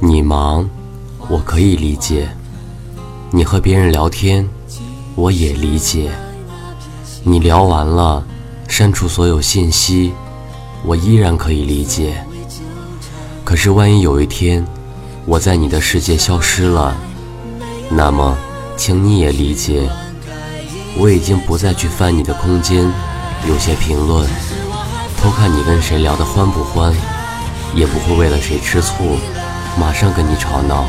你忙，我可以理解；你和别人聊天，我也理解。你聊完了，删除所有信息，我依然可以理解。可是万一有一天，我在你的世界消失了，那么，请你也理解，我已经不再去翻你的空间，有些评论，偷看你跟谁聊得欢不欢，也不会为了谁吃醋，马上跟你吵闹，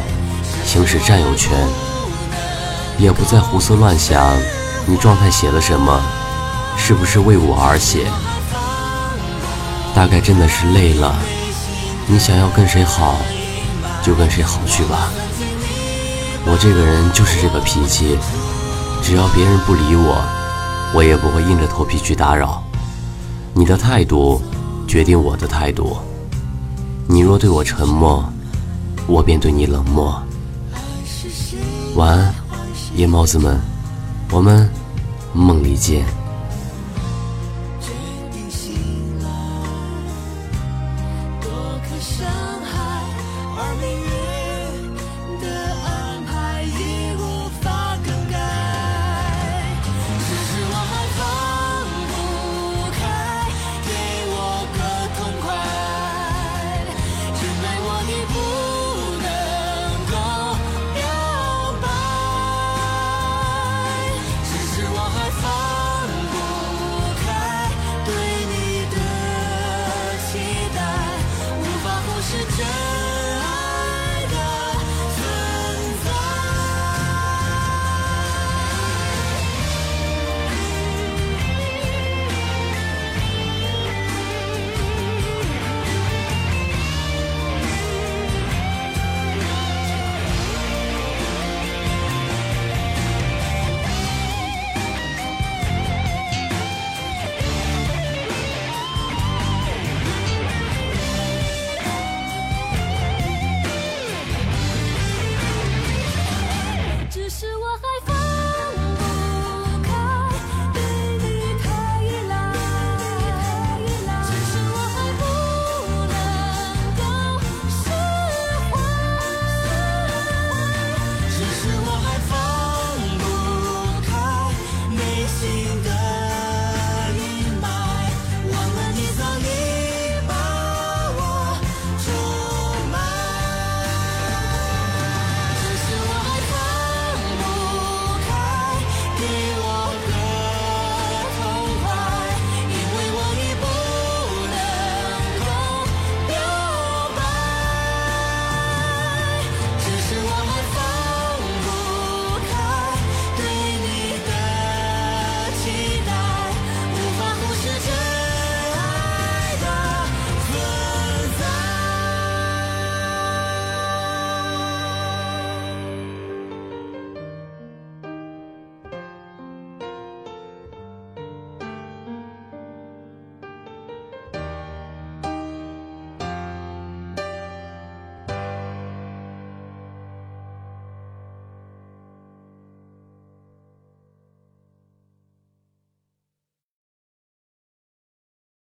行使占有权，也不再胡思乱想，你状态写了什么，是不是为我而写？大概真的是累了，你想要跟谁好，就跟谁好去吧。我这个人就是这个脾气，只要别人不理我，我也不会硬着头皮去打扰。你的态度决定我的态度，你若对我沉默，我便对你冷漠。晚安，夜猫子们，我们梦里见。伤害，而